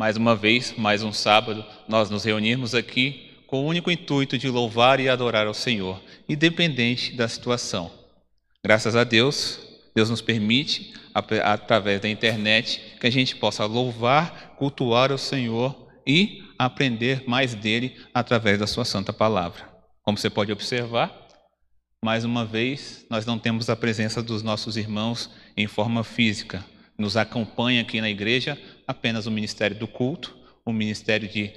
Mais uma vez, mais um sábado, nós nos reunimos aqui com o único intuito de louvar e adorar ao Senhor, independente da situação. Graças a Deus, Deus nos permite, através da internet, que a gente possa louvar, cultuar o Senhor e aprender mais dele através da sua santa palavra. Como você pode observar, mais uma vez, nós não temos a presença dos nossos irmãos em forma física. Nos acompanha aqui na igreja apenas o Ministério do Culto, o Ministério de,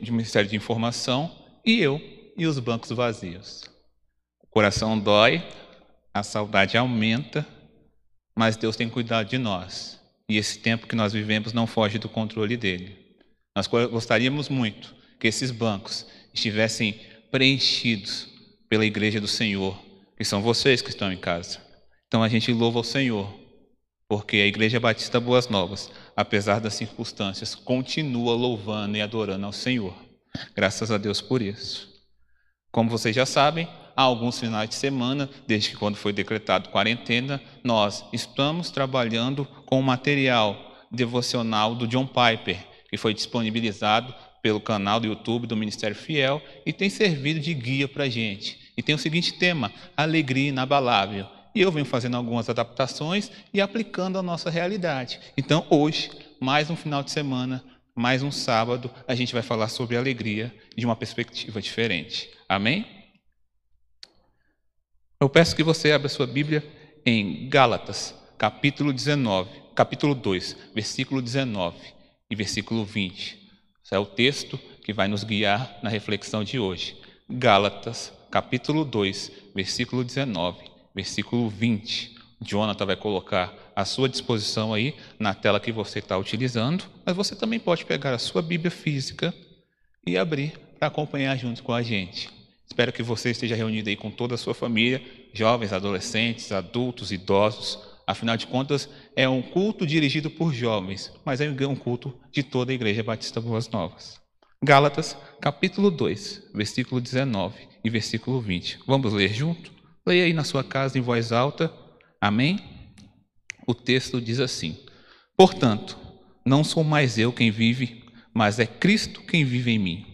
de Ministério de Informação e eu e os bancos vazios. O coração dói, a saudade aumenta, mas Deus tem cuidado de nós. E esse tempo que nós vivemos não foge do controle dele. Nós gostaríamos muito que esses bancos estivessem preenchidos pela igreja do Senhor, que são vocês que estão em casa. Então a gente louva o Senhor, porque a Igreja Batista Boas Novas, apesar das circunstâncias, continua louvando e adorando ao Senhor. Graças a Deus por isso. Como vocês já sabem, há alguns finais de semana, desde que quando foi decretado quarentena, nós estamos trabalhando com o material devocional do John Piper, que foi disponibilizado pelo canal do YouTube do Ministério Fiel e tem servido de guia para a gente. E tem o seguinte tema: alegria inabalável. E eu venho fazendo algumas adaptações e aplicando a nossa realidade. Então, hoje, mais um final de semana, mais um sábado, a gente vai falar sobre alegria de uma perspectiva diferente. Amém? Eu peço que você abra sua Bíblia em Gálatas, capítulo 19, capítulo 2, versículo 19 e versículo 20. Esse é o texto que vai nos guiar na reflexão de hoje. Gálatas, capítulo 2, versículo 19, versículo 20. Jonathan vai colocar à sua disposição aí na tela que você está utilizando, mas você também pode pegar a sua Bíblia física e abrir para acompanhar junto com a gente. Espero que você esteja reunido aí com toda a sua família, jovens, adolescentes, adultos, idosos, Afinal de contas, é um culto dirigido por jovens, mas é um culto de toda a Igreja Batista Boas Novas. Gálatas, capítulo 2, versículo 19 e versículo 20. Vamos ler junto? Leia aí na sua casa em voz alta. Amém? O texto diz assim: Portanto, não sou mais eu quem vive, mas é Cristo quem vive em mim.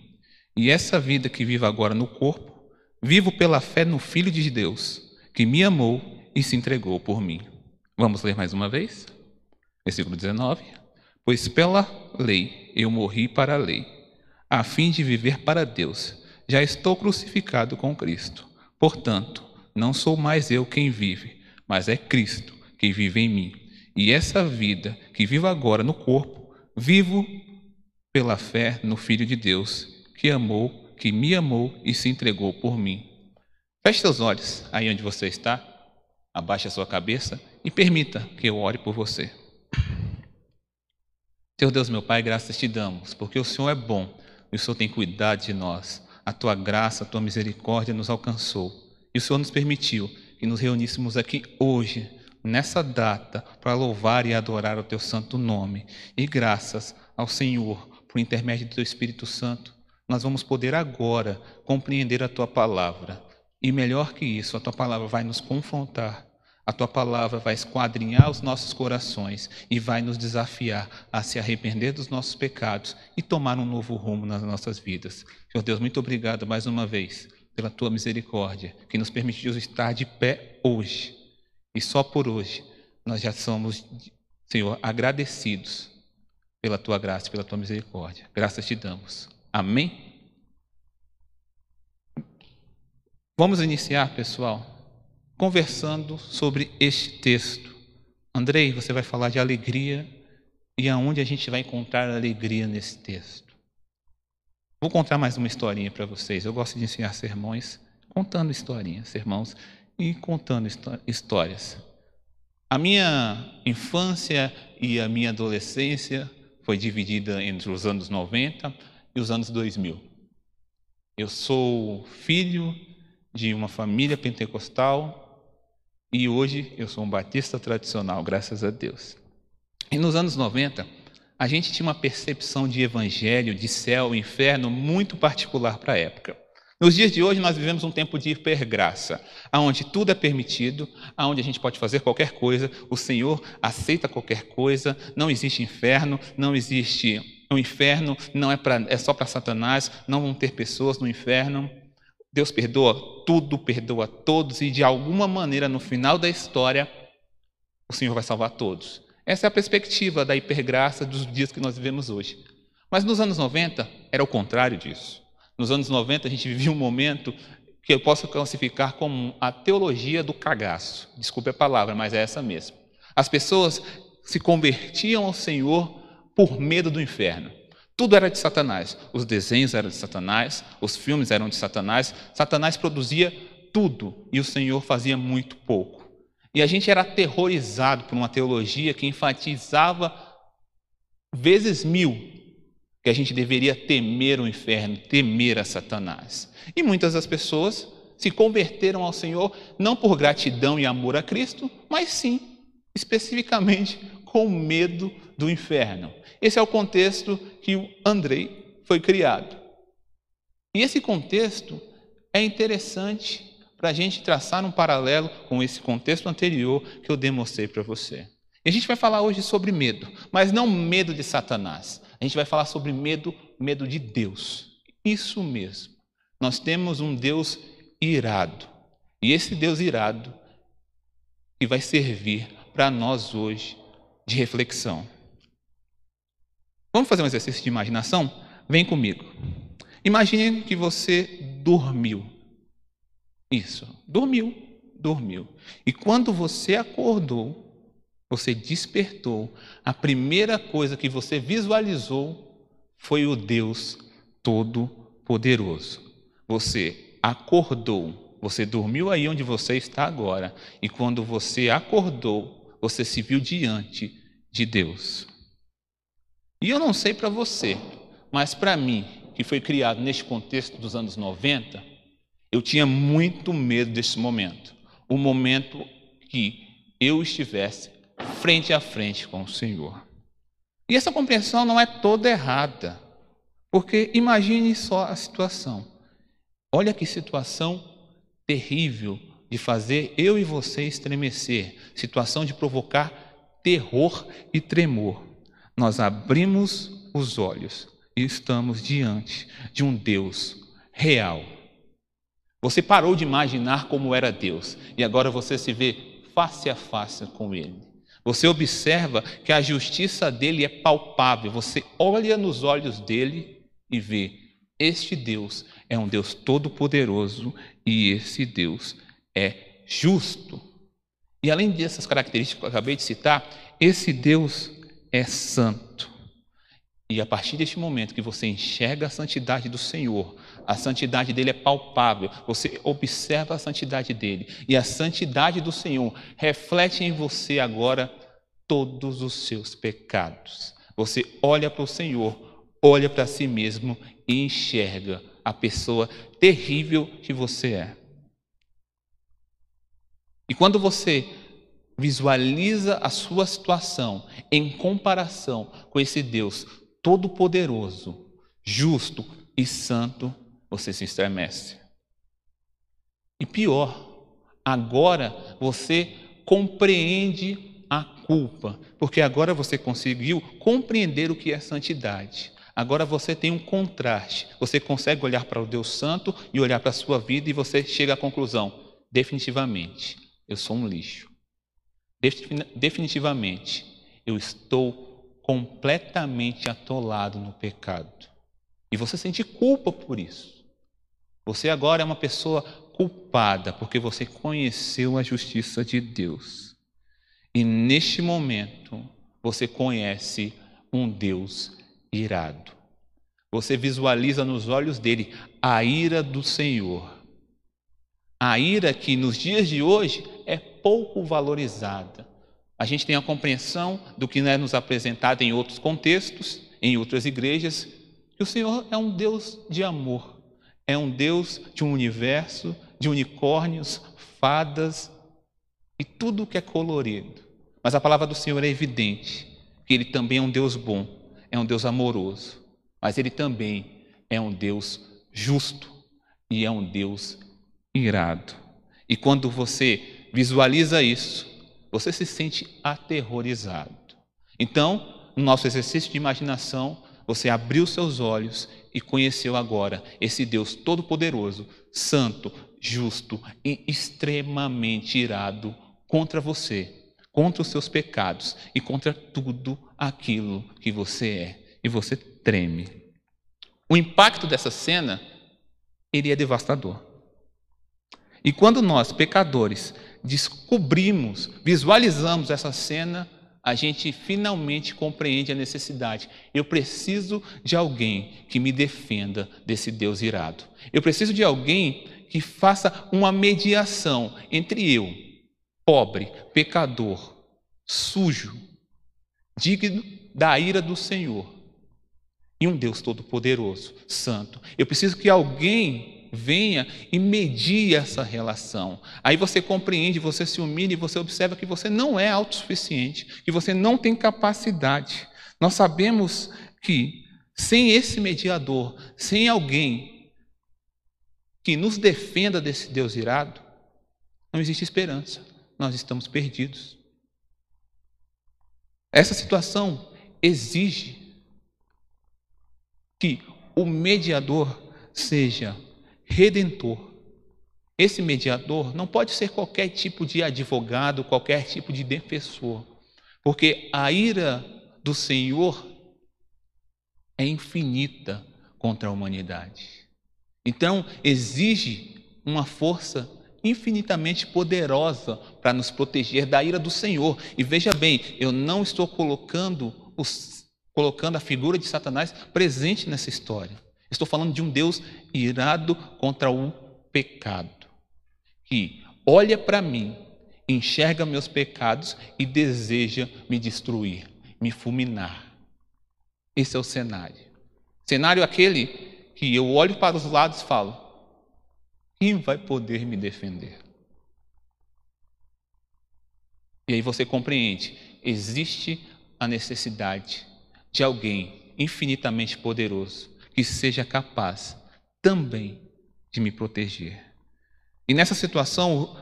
E essa vida que vivo agora no corpo, vivo pela fé no Filho de Deus, que me amou e se entregou por mim. Vamos ler mais uma vez? Versículo 19. Pois pela lei eu morri para a lei, a fim de viver para Deus. Já estou crucificado com Cristo. Portanto, não sou mais eu quem vive, mas é Cristo que vive em mim. E essa vida que vivo agora no corpo, vivo pela fé no Filho de Deus, que amou, que me amou e se entregou por mim. Feche seus olhos aí onde você está, abaixe a sua cabeça e permita que eu ore por você. Senhor Deus, meu Pai, graças te damos, porque o Senhor é bom e o Senhor tem cuidado de nós. A tua graça, a tua misericórdia nos alcançou e o Senhor nos permitiu que nos reuníssemos aqui hoje, nessa data, para louvar e adorar o teu santo nome. E graças ao Senhor, por intermédio do teu Espírito Santo, nós vamos poder agora compreender a tua palavra. E melhor que isso, a tua palavra vai nos confrontar a tua palavra vai esquadrinhar os nossos corações e vai nos desafiar a se arrepender dos nossos pecados e tomar um novo rumo nas nossas vidas. Senhor Deus, muito obrigado mais uma vez pela tua misericórdia, que nos permitiu estar de pé hoje. E só por hoje nós já somos, Senhor, agradecidos pela tua graça pela tua misericórdia. Graças te damos. Amém? Vamos iniciar, pessoal conversando sobre este texto. Andrei, você vai falar de alegria e aonde a gente vai encontrar alegria nesse texto. Vou contar mais uma historinha para vocês. Eu gosto de ensinar sermões contando historinhas, sermãos e contando histórias. A minha infância e a minha adolescência foi dividida entre os anos 90 e os anos 2000. Eu sou filho de uma família pentecostal e hoje eu sou um batista tradicional, graças a Deus. E nos anos 90, a gente tinha uma percepção de evangelho, de céu, inferno muito particular para a época. Nos dias de hoje nós vivemos um tempo de hipergraça, aonde tudo é permitido, aonde a gente pode fazer qualquer coisa, o Senhor aceita qualquer coisa, não existe inferno, não existe o inferno não é, pra, é só para Satanás, não vão ter pessoas no inferno. Deus perdoa tudo, perdoa todos, e de alguma maneira, no final da história, o Senhor vai salvar todos. Essa é a perspectiva da hipergraça dos dias que nós vivemos hoje. Mas nos anos 90 era o contrário disso. Nos anos 90 a gente vivia um momento que eu posso classificar como a teologia do cagaço. Desculpe a palavra, mas é essa mesmo. As pessoas se convertiam ao Senhor por medo do inferno. Tudo era de Satanás. Os desenhos eram de Satanás, os filmes eram de Satanás. Satanás produzia tudo e o Senhor fazia muito pouco. E a gente era aterrorizado por uma teologia que enfatizava vezes mil que a gente deveria temer o inferno, temer a Satanás. E muitas das pessoas se converteram ao Senhor não por gratidão e amor a Cristo, mas sim, especificamente, com medo do inferno. Esse é o contexto que o Andrei foi criado. E esse contexto é interessante para a gente traçar um paralelo com esse contexto anterior que eu demonstrei para você. E a gente vai falar hoje sobre medo, mas não medo de Satanás. A gente vai falar sobre medo, medo de Deus. Isso mesmo. Nós temos um Deus irado. E esse Deus irado que vai servir para nós hoje de reflexão. Vamos fazer um exercício de imaginação? Vem comigo. Imagine que você dormiu. Isso, dormiu, dormiu. E quando você acordou, você despertou, a primeira coisa que você visualizou foi o Deus Todo-Poderoso. Você acordou, você dormiu aí onde você está agora, e quando você acordou, você se viu diante de Deus. E eu não sei para você, mas para mim, que foi criado neste contexto dos anos 90, eu tinha muito medo desse momento. O momento que eu estivesse frente a frente com o Senhor. E essa compreensão não é toda errada, porque imagine só a situação. Olha que situação terrível de fazer eu e você estremecer, situação de provocar terror e tremor. Nós abrimos os olhos e estamos diante de um Deus real. Você parou de imaginar como era Deus e agora você se vê face a face com Ele. Você observa que a justiça dele é palpável. Você olha nos olhos dele e vê: este Deus é um Deus todo-poderoso e esse Deus é justo. E além dessas características que eu acabei de citar, esse Deus é santo. E a partir deste momento que você enxerga a santidade do Senhor, a santidade dele é palpável, você observa a santidade dele, e a santidade do Senhor reflete em você agora todos os seus pecados. Você olha para o Senhor, olha para si mesmo e enxerga a pessoa terrível que você é. E quando você visualiza a sua situação em comparação com esse Deus todo-poderoso, justo e santo, você se estremece. E pior, agora você compreende a culpa, porque agora você conseguiu compreender o que é santidade. Agora você tem um contraste. Você consegue olhar para o Deus Santo e olhar para a sua vida e você chega à conclusão: definitivamente, eu sou um lixo. Definitivamente, eu estou completamente atolado no pecado. E você sente culpa por isso. Você agora é uma pessoa culpada porque você conheceu a justiça de Deus. E neste momento, você conhece um Deus irado. Você visualiza nos olhos dele a ira do Senhor. A ira que nos dias de hoje é pouco valorizada a gente tem a compreensão do que é nos apresentado em outros contextos, em outras igrejas, que o Senhor é um Deus de amor, é um Deus de um universo, de unicórnios, fadas e tudo que é colorido. Mas a palavra do Senhor é evidente, que Ele também é um Deus bom, é um Deus amoroso, mas Ele também é um Deus justo e é um Deus irado. E quando você visualiza isso, você se sente aterrorizado. Então, no nosso exercício de imaginação, você abriu seus olhos e conheceu agora esse Deus todo-poderoso, santo, justo e extremamente irado contra você, contra os seus pecados e contra tudo aquilo que você é. E você treme. O impacto dessa cena, ele é devastador. E quando nós, pecadores, descobrimos, visualizamos essa cena, a gente finalmente compreende a necessidade. Eu preciso de alguém que me defenda desse Deus irado. Eu preciso de alguém que faça uma mediação entre eu, pobre, pecador, sujo, digno da ira do Senhor, e um Deus todo-poderoso, santo. Eu preciso que alguém venha e medie essa relação. Aí você compreende, você se humilha e você observa que você não é autossuficiente, que você não tem capacidade. Nós sabemos que sem esse mediador, sem alguém que nos defenda desse Deus irado, não existe esperança. Nós estamos perdidos. Essa situação exige que o mediador seja redentor. Esse mediador não pode ser qualquer tipo de advogado, qualquer tipo de defensor, porque a ira do Senhor é infinita contra a humanidade. Então, exige uma força infinitamente poderosa para nos proteger da ira do Senhor. E veja bem, eu não estou colocando, os, colocando a figura de Satanás presente nessa história. Estou falando de um Deus irado contra o pecado, que olha para mim, enxerga meus pecados e deseja me destruir, me fulminar. Esse é o cenário. Cenário aquele que eu olho para os lados e falo: quem vai poder me defender? E aí você compreende: existe a necessidade de alguém infinitamente poderoso que seja capaz também de me proteger. E nessa situação,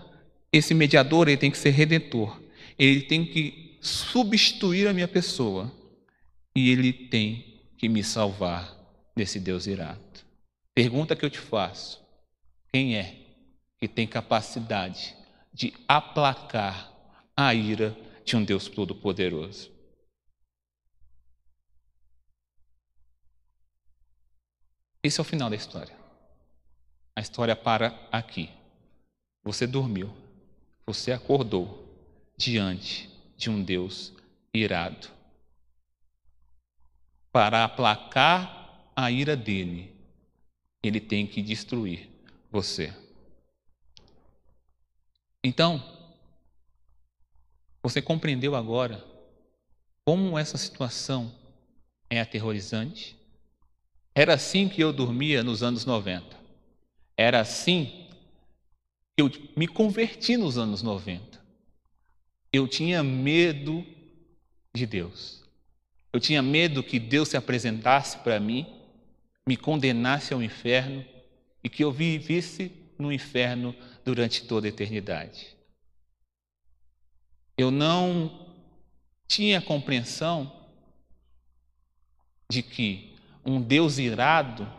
esse mediador ele tem que ser redentor. Ele tem que substituir a minha pessoa e ele tem que me salvar desse Deus irado. Pergunta que eu te faço: quem é que tem capacidade de aplacar a ira de um Deus todo-poderoso? Esse é o final da história. A história para aqui. Você dormiu, você acordou diante de um Deus irado. Para aplacar a ira dele, ele tem que destruir você. Então, você compreendeu agora como essa situação é aterrorizante? Era assim que eu dormia nos anos 90. Era assim que eu me converti nos anos 90. Eu tinha medo de Deus. Eu tinha medo que Deus se apresentasse para mim, me condenasse ao inferno e que eu vivesse no inferno durante toda a eternidade. Eu não tinha compreensão de que um Deus irado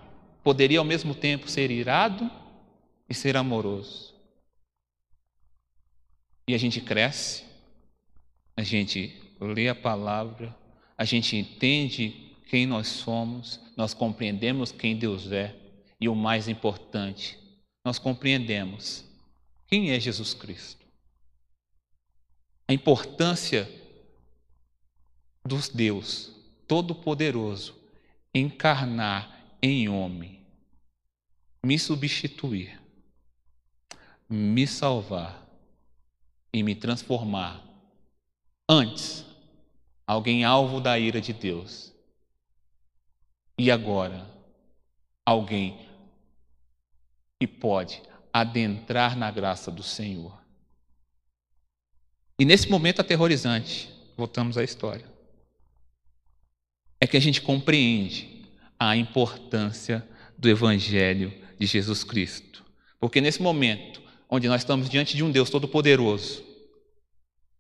poderia ao mesmo tempo ser irado e ser amoroso. E a gente cresce, a gente lê a palavra, a gente entende quem nós somos, nós compreendemos quem Deus é e o mais importante, nós compreendemos quem é Jesus Cristo. A importância dos Deus Todo-Poderoso encarnar em homem, me substituir, me salvar e me transformar. Antes alguém alvo da ira de Deus. E agora alguém que pode adentrar na graça do Senhor. E nesse momento aterrorizante, voltamos à história é que a gente compreende a importância do Evangelho de Jesus Cristo. Porque nesse momento, onde nós estamos diante de um Deus Todo-Poderoso,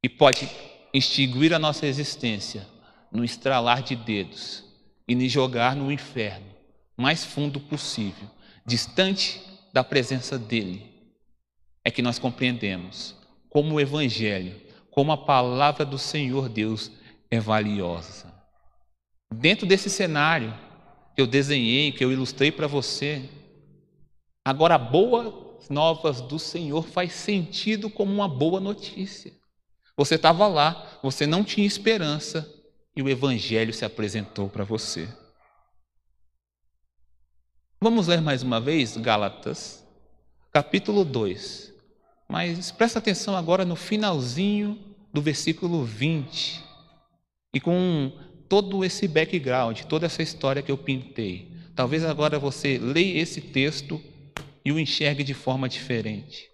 que pode extinguir a nossa existência no estralar de dedos e nos jogar no inferno mais fundo possível, distante da presença dele, é que nós compreendemos como o Evangelho, como a palavra do Senhor Deus é valiosa. Dentro desse cenário que eu desenhei, que eu ilustrei para você, agora a boa novas do Senhor faz sentido como uma boa notícia. Você estava lá, você não tinha esperança e o Evangelho se apresentou para você. Vamos ler mais uma vez Gálatas, capítulo 2. Mas presta atenção agora no finalzinho do versículo 20. E com todo esse background, toda essa história que eu pintei. Talvez agora você leia esse texto e o enxergue de forma diferente.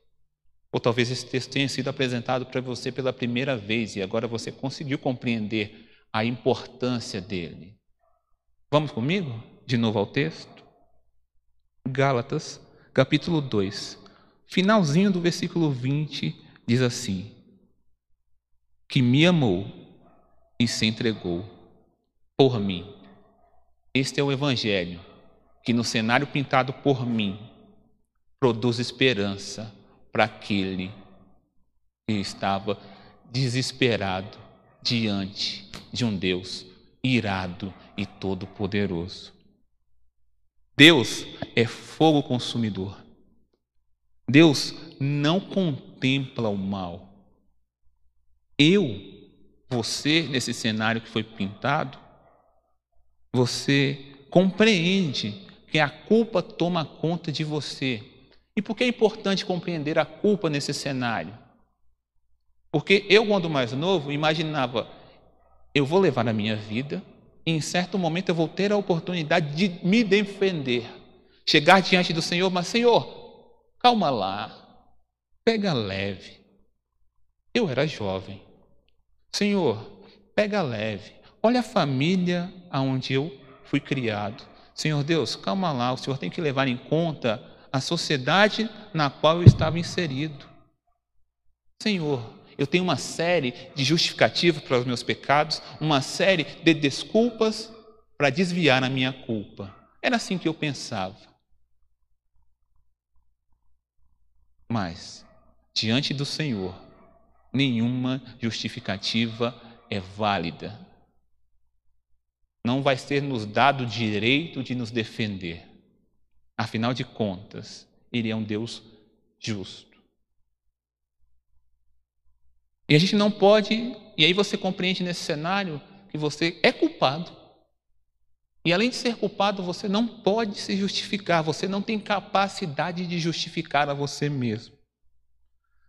Ou talvez esse texto tenha sido apresentado para você pela primeira vez e agora você conseguiu compreender a importância dele. Vamos comigo? De novo ao texto? Gálatas, capítulo 2, finalzinho do versículo 20, diz assim: Que me amou e se entregou por mim. Este é o Evangelho que, no cenário pintado por mim, produz esperança para aquele que estava desesperado diante de um Deus irado e todo-poderoso. Deus é fogo consumidor. Deus não contempla o mal. Eu, você, nesse cenário que foi pintado, você compreende que a culpa toma conta de você e por que é importante compreender a culpa nesse cenário? Porque eu, quando mais novo, imaginava: eu vou levar a minha vida, e em certo momento eu vou ter a oportunidade de me defender, chegar diante do Senhor, mas Senhor, calma lá, pega leve. Eu era jovem. Senhor, pega leve. Olha a família aonde eu fui criado. Senhor Deus, calma lá, o Senhor tem que levar em conta a sociedade na qual eu estava inserido. Senhor, eu tenho uma série de justificativas para os meus pecados, uma série de desculpas para desviar a minha culpa. Era assim que eu pensava. Mas, diante do Senhor, nenhuma justificativa é válida. Não vai ser nos dado o direito de nos defender. Afinal de contas, Ele é um Deus justo. E a gente não pode, e aí você compreende nesse cenário que você é culpado. E além de ser culpado, você não pode se justificar, você não tem capacidade de justificar a você mesmo.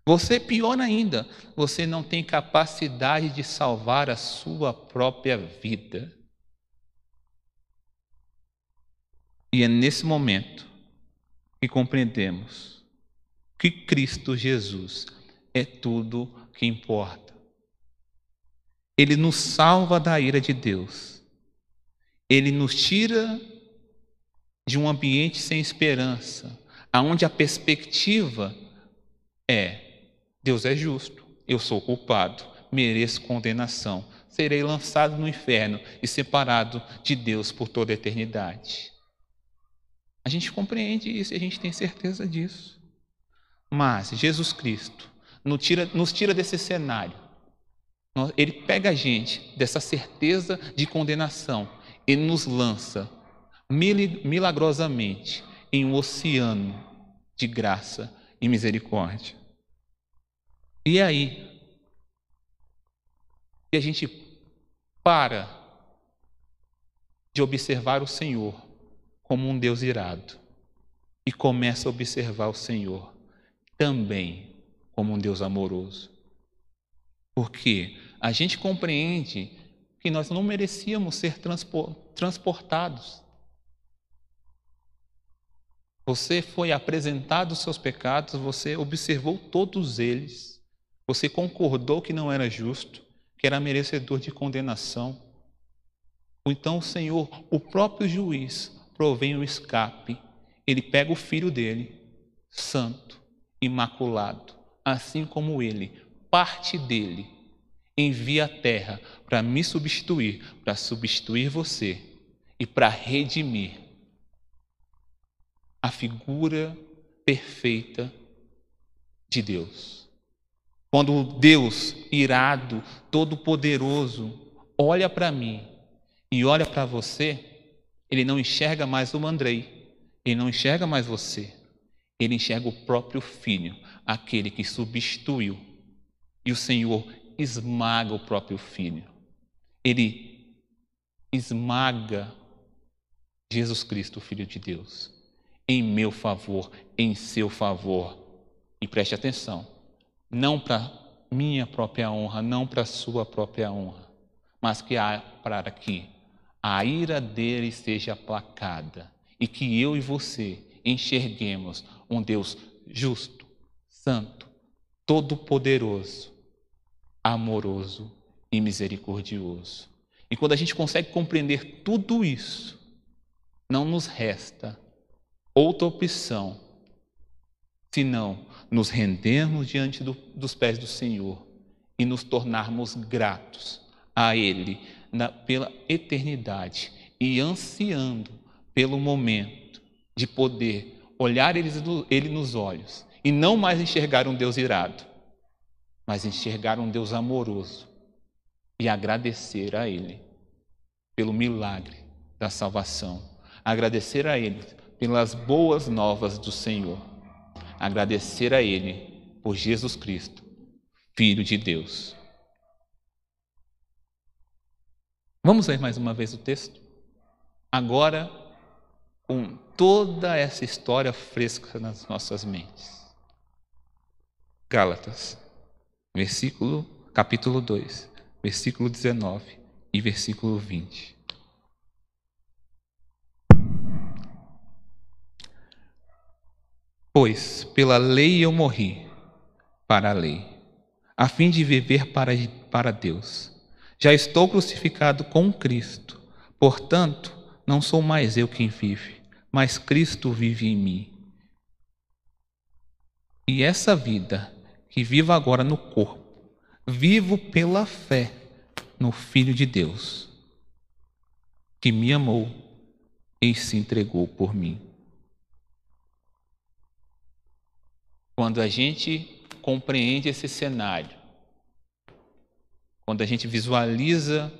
Você, pior ainda, você não tem capacidade de salvar a sua própria vida. E é nesse momento que compreendemos que Cristo Jesus é tudo que importa. Ele nos salva da ira de Deus. Ele nos tira de um ambiente sem esperança, aonde a perspectiva é: Deus é justo, eu sou culpado, mereço condenação, serei lançado no inferno e separado de Deus por toda a eternidade. A gente compreende isso e a gente tem certeza disso. Mas Jesus Cristo nos tira, nos tira desse cenário. Ele pega a gente dessa certeza de condenação e nos lança milagrosamente em um oceano de graça e misericórdia. E aí, e a gente para de observar o Senhor como um Deus irado e começa a observar o Senhor também como um Deus amoroso. Porque a gente compreende que nós não merecíamos ser transportados. Você foi apresentado os seus pecados, você observou todos eles, você concordou que não era justo, que era merecedor de condenação. Então o Senhor, o próprio juiz, provém o escape. Ele pega o filho dele, santo, imaculado, assim como ele, parte dele, envia a terra para me substituir, para substituir você e para redimir a figura perfeita de Deus. Quando Deus, irado, todo-poderoso, olha para mim e olha para você, ele não enxerga mais o Andrei, ele não enxerga mais você, ele enxerga o próprio filho, aquele que substituiu. E o Senhor esmaga o próprio filho. Ele esmaga Jesus Cristo, Filho de Deus, em meu favor, em seu favor. E preste atenção, não para minha própria honra, não para sua própria honra, mas que há para que a ira dele seja aplacada e que eu e você enxerguemos um Deus justo, santo, todo-poderoso, amoroso e misericordioso. E quando a gente consegue compreender tudo isso, não nos resta outra opção senão nos rendermos diante do, dos pés do Senhor e nos tornarmos gratos a Ele na, pela eternidade e ansiando pelo momento de poder olhar ele, ele nos olhos e não mais enxergar um Deus irado, mas enxergar um Deus amoroso e agradecer a Ele pelo milagre da salvação, agradecer a Ele pelas boas novas do Senhor, agradecer a Ele por Jesus Cristo, Filho de Deus. Vamos ler mais uma vez o texto? Agora, com toda essa história fresca nas nossas mentes. Gálatas, versículo, capítulo 2, versículo 19 e versículo 20. Pois pela lei eu morri para a lei, a fim de viver para, para Deus. Já estou crucificado com Cristo. Portanto, não sou mais eu quem vive, mas Cristo vive em mim. E essa vida que vivo agora no corpo, vivo pela fé no Filho de Deus, que me amou e se entregou por mim. Quando a gente compreende esse cenário, quando a gente visualiza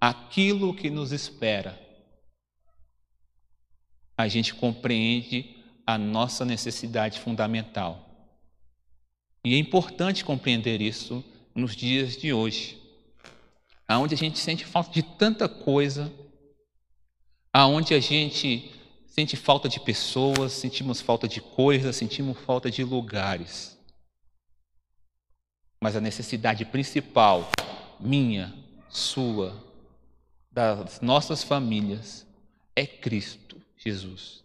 aquilo que nos espera, a gente compreende a nossa necessidade fundamental. E é importante compreender isso nos dias de hoje, aonde a gente sente falta de tanta coisa, aonde a gente sente falta de pessoas, sentimos falta de coisas, sentimos falta de lugares. Mas a necessidade principal minha, sua, das nossas famílias, é Cristo Jesus.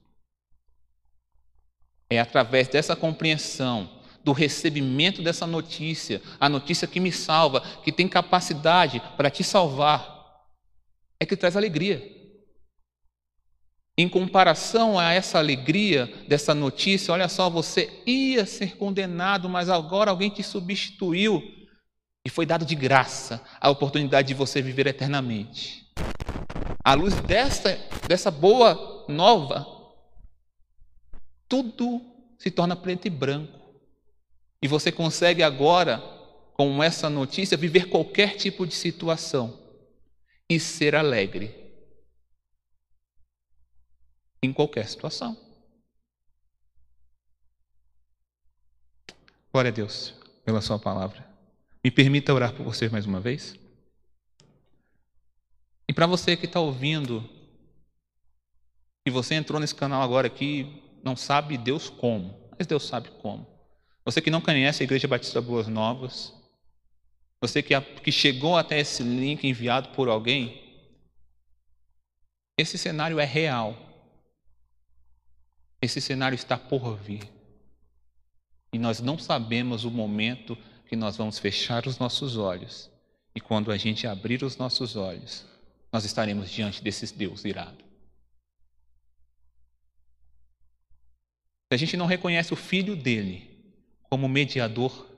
É através dessa compreensão, do recebimento dessa notícia, a notícia que me salva, que tem capacidade para te salvar, é que traz alegria. Em comparação a essa alegria dessa notícia, olha só, você ia ser condenado, mas agora alguém te substituiu e foi dado de graça a oportunidade de você viver eternamente. À luz dessa, dessa boa nova, tudo se torna preto e branco. E você consegue agora, com essa notícia, viver qualquer tipo de situação e ser alegre em qualquer situação. Glória a Deus pela Sua palavra. Me permita orar por você mais uma vez? E para você que está ouvindo, e você entrou nesse canal agora aqui, não sabe Deus como, mas Deus sabe como. Você que não conhece a Igreja Batista Boas Novas, você que, que chegou até esse link enviado por alguém, esse cenário é real. Esse cenário está por vir. E nós não sabemos o momento que nós vamos fechar os nossos olhos. E quando a gente abrir os nossos olhos, nós estaremos diante desses Deus irado. Se a gente não reconhece o Filho dele como mediador,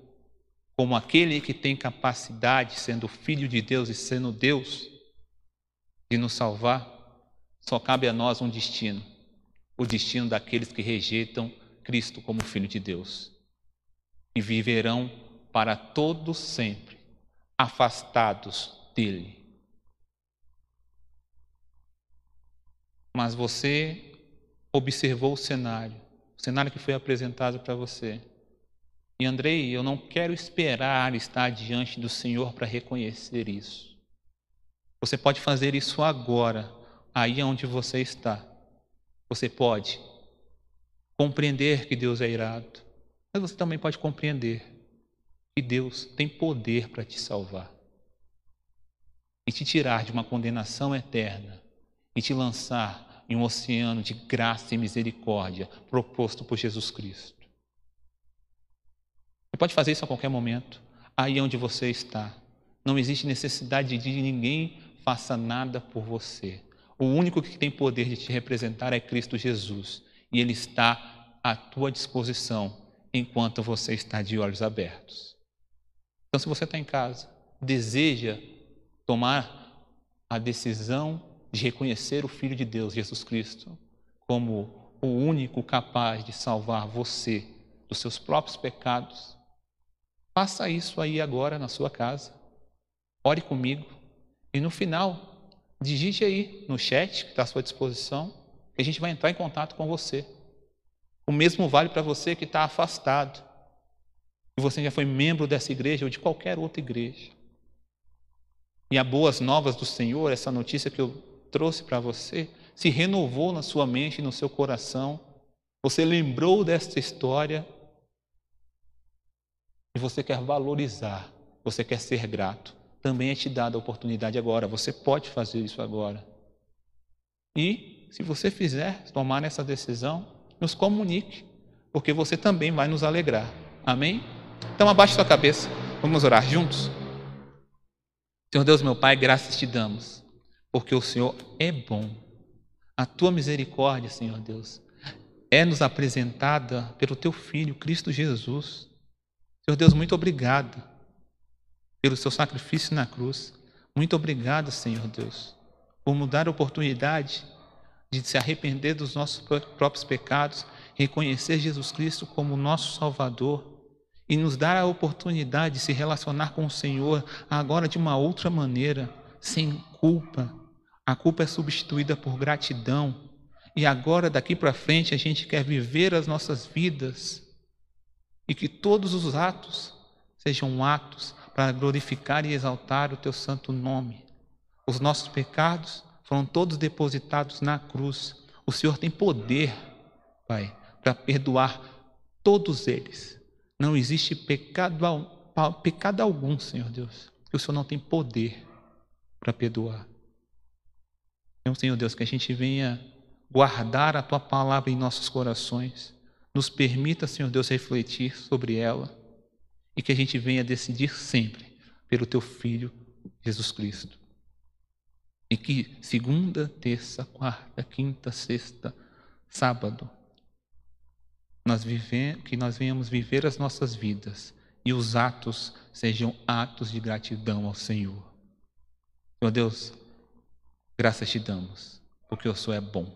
como aquele que tem capacidade, sendo Filho de Deus e sendo Deus, de nos salvar, só cabe a nós um destino: o destino daqueles que rejeitam Cristo como Filho de Deus e viverão para todos sempre afastados dele. Mas você observou o cenário, o cenário que foi apresentado para você. E Andrei, eu não quero esperar estar diante do Senhor para reconhecer isso. Você pode fazer isso agora, aí onde você está. Você pode compreender que Deus é irado, mas você também pode compreender que Deus tem poder para te salvar e te tirar de uma condenação eterna e te lançar em um oceano de graça e misericórdia proposto por Jesus Cristo. Você pode fazer isso a qualquer momento, aí onde você está. Não existe necessidade de ninguém faça nada por você. O único que tem poder de te representar é Cristo Jesus. E Ele está à tua disposição enquanto você está de olhos abertos. Então, se você está em casa, deseja tomar a decisão de reconhecer o Filho de Deus, Jesus Cristo, como o único capaz de salvar você dos seus próprios pecados, Faça isso aí agora na sua casa. Ore comigo. E no final, digite aí no chat que está à sua disposição, que a gente vai entrar em contato com você. O mesmo vale para você que está afastado. E você já foi membro dessa igreja ou de qualquer outra igreja. E a boas novas do Senhor, essa notícia que eu trouxe para você, se renovou na sua mente e no seu coração. Você lembrou dessa história e você quer valorizar, você quer ser grato, também é te dada a oportunidade agora. Você pode fazer isso agora. E, se você fizer, tomar essa decisão, nos comunique, porque você também vai nos alegrar. Amém? Então, abaixe sua cabeça. Vamos orar juntos? Senhor Deus, meu Pai, graças te damos, porque o Senhor é bom. A tua misericórdia, Senhor Deus, é nos apresentada pelo teu Filho, Cristo Jesus. Senhor Deus, muito obrigado pelo seu sacrifício na cruz. Muito obrigado, Senhor Deus, por mudar a oportunidade de se arrepender dos nossos próprios pecados, reconhecer Jesus Cristo como nosso Salvador e nos dar a oportunidade de se relacionar com o Senhor agora de uma outra maneira, sem culpa. A culpa é substituída por gratidão. E agora, daqui para frente, a gente quer viver as nossas vidas e que todos os atos sejam atos para glorificar e exaltar o teu santo nome. Os nossos pecados foram todos depositados na cruz. O Senhor tem poder, Pai, para perdoar todos eles. Não existe pecado, pecado algum, Senhor Deus, que o Senhor não tem poder para perdoar. Então, Senhor Deus, que a gente venha guardar a tua palavra em nossos corações nos permita, Senhor Deus, refletir sobre ela e que a gente venha decidir sempre pelo teu Filho Jesus Cristo. E que segunda, terça, quarta, quinta, sexta, sábado, nós vive, que nós venhamos viver as nossas vidas e os atos sejam atos de gratidão ao Senhor. Senhor Deus, graças te damos, porque o Senhor é bom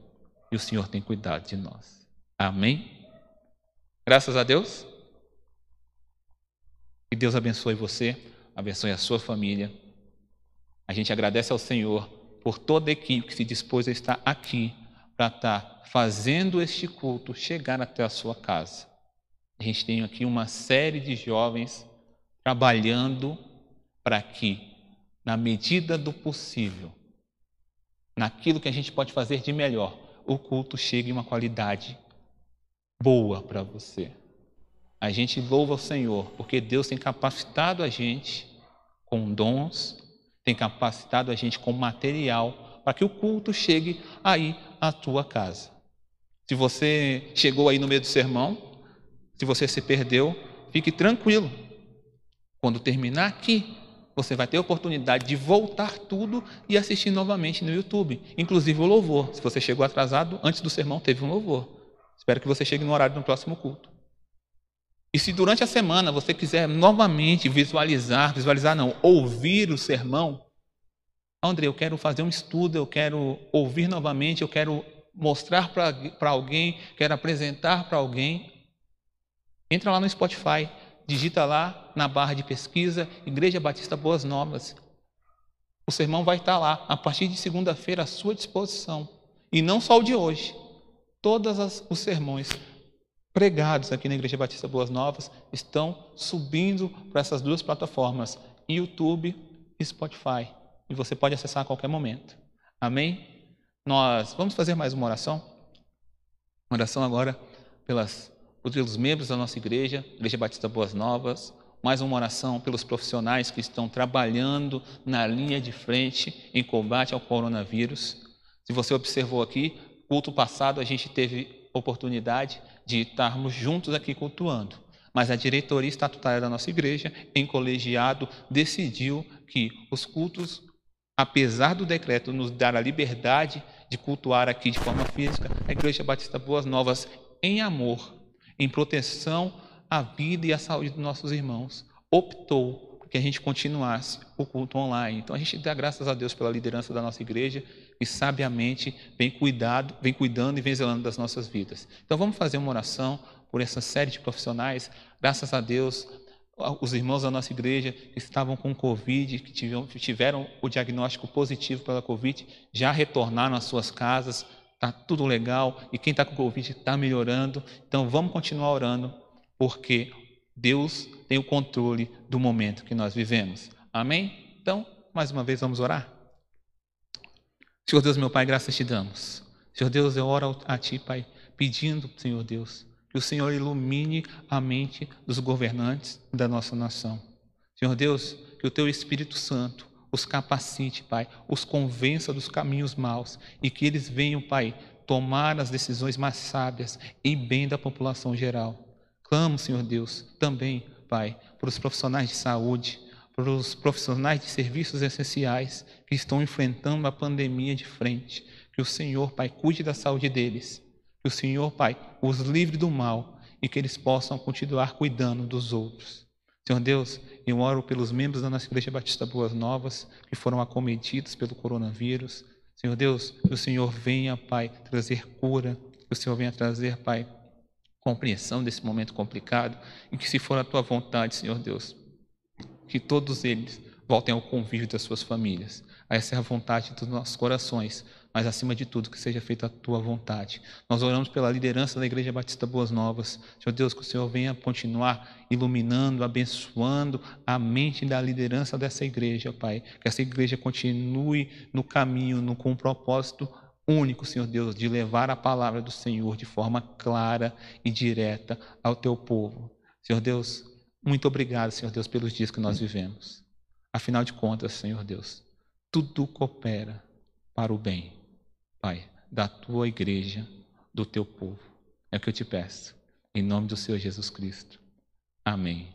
e o Senhor tem cuidado de nós. Amém? Graças a Deus. Que Deus abençoe você, abençoe a sua família. A gente agradece ao Senhor por toda a equipe que se dispôs a estar aqui para estar fazendo este culto chegar até a sua casa. A gente tem aqui uma série de jovens trabalhando para que, na medida do possível, naquilo que a gente pode fazer de melhor, o culto chegue em uma qualidade boa para você. A gente louva o Senhor, porque Deus tem capacitado a gente com dons, tem capacitado a gente com material para que o culto chegue aí à tua casa. Se você chegou aí no meio do sermão, se você se perdeu, fique tranquilo. Quando terminar aqui, você vai ter a oportunidade de voltar tudo e assistir novamente no YouTube, inclusive o louvor. Se você chegou atrasado, antes do sermão teve um louvor. Espero que você chegue no horário do próximo culto. E se durante a semana você quiser novamente visualizar, visualizar não, ouvir o sermão, André, eu quero fazer um estudo, eu quero ouvir novamente, eu quero mostrar para alguém, quero apresentar para alguém. Entra lá no Spotify, digita lá na barra de pesquisa Igreja Batista Boas Novas. O sermão vai estar lá a partir de segunda-feira à sua disposição. E não só o de hoje. Todos os sermões pregados aqui na Igreja Batista Boas Novas estão subindo para essas duas plataformas, YouTube e Spotify. E você pode acessar a qualquer momento. Amém? Nós vamos fazer mais uma oração. Uma oração agora pelas, pelos membros da nossa igreja, Igreja Batista Boas Novas. Mais uma oração pelos profissionais que estão trabalhando na linha de frente em combate ao coronavírus. Se você observou aqui, culto passado a gente teve oportunidade de estarmos juntos aqui cultuando. Mas a diretoria estatutária da nossa igreja, em colegiado, decidiu que os cultos, apesar do decreto nos dar a liberdade de cultuar aqui de forma física, a Igreja Batista Boas Novas, em amor, em proteção à vida e à saúde dos nossos irmãos, optou que a gente continuasse o culto online. Então a gente dá graças a Deus pela liderança da nossa igreja e sabiamente vem cuidado, vem cuidando e vem zelando das nossas vidas. Então vamos fazer uma oração por essa série de profissionais. Graças a Deus, os irmãos da nossa igreja que estavam com Covid, que tiveram, tiveram o diagnóstico positivo pela Covid, já retornaram às suas casas, está tudo legal, e quem está com Covid está melhorando. Então vamos continuar orando, porque Deus tem o controle do momento que nós vivemos. Amém? Então, mais uma vez, vamos orar? Senhor Deus, meu Pai, graças te damos. Senhor Deus, eu oro a Ti, Pai, pedindo, Senhor Deus, que o Senhor ilumine a mente dos governantes da nossa nação. Senhor Deus, que o Teu Espírito Santo os capacite, Pai, os convença dos caminhos maus e que eles venham, Pai, tomar as decisões mais sábias em bem da população geral. Clamo, Senhor Deus, também, Pai, para os profissionais de saúde, para os profissionais de serviços essenciais que estão enfrentando a pandemia de frente. Que o Senhor, Pai, cuide da saúde deles. Que o Senhor, Pai, os livre do mal e que eles possam continuar cuidando dos outros. Senhor Deus, eu oro pelos membros da nossa Igreja Batista Boas Novas que foram acometidos pelo coronavírus. Senhor Deus, que o Senhor venha, Pai, trazer cura, que o Senhor venha trazer, Pai, compreensão desse momento complicado e que, se for a tua vontade, Senhor Deus, que todos eles voltem ao convívio das suas famílias. Essa é a vontade dos nossos corações, mas acima de tudo, que seja feita a tua vontade. Nós oramos pela liderança da Igreja Batista Boas Novas. Senhor Deus, que o Senhor venha continuar iluminando, abençoando a mente da liderança dessa igreja, Pai. Que essa igreja continue no caminho, no, com um propósito único, Senhor Deus, de levar a palavra do Senhor de forma clara e direta ao teu povo. Senhor Deus, muito obrigado, Senhor Deus, pelos dias que nós vivemos. Afinal de contas, Senhor Deus, tudo coopera para o bem, Pai, da tua igreja, do teu povo. É o que eu te peço, em nome do Senhor Jesus Cristo. Amém.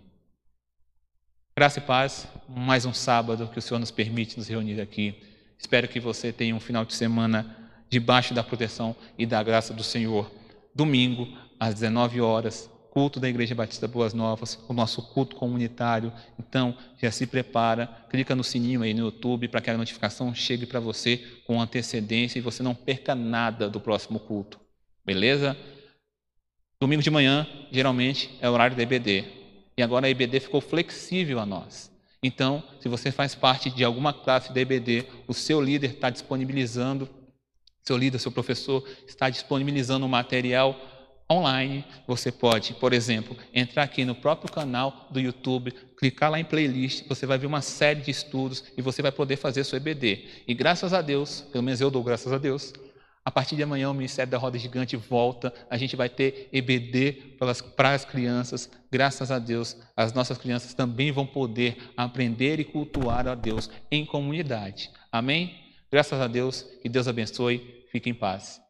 Graça e paz, mais um sábado que o Senhor nos permite nos reunir aqui. Espero que você tenha um final de semana debaixo da proteção e da graça do Senhor. Domingo, às 19 horas, culto da Igreja Batista Boas Novas, o nosso culto comunitário. Então, já se prepara, clica no sininho aí no YouTube para que a notificação chegue para você com antecedência e você não perca nada do próximo culto. Beleza? Domingo de manhã, geralmente, é horário da EBD. E agora a EBD ficou flexível a nós. Então, se você faz parte de alguma classe da EBD, o seu líder está disponibilizando, seu líder, seu professor, está disponibilizando o material online, você pode, por exemplo, entrar aqui no próprio canal do YouTube, clicar lá em playlist, você vai ver uma série de estudos e você vai poder fazer seu EBD. E graças a Deus, pelo menos eu dou graças a Deus, a partir de amanhã o Ministério da Roda Gigante volta, a gente vai ter EBD para as crianças. Graças a Deus, as nossas crianças também vão poder aprender e cultuar a Deus em comunidade. Amém? Graças a Deus, que Deus abençoe, fique em paz.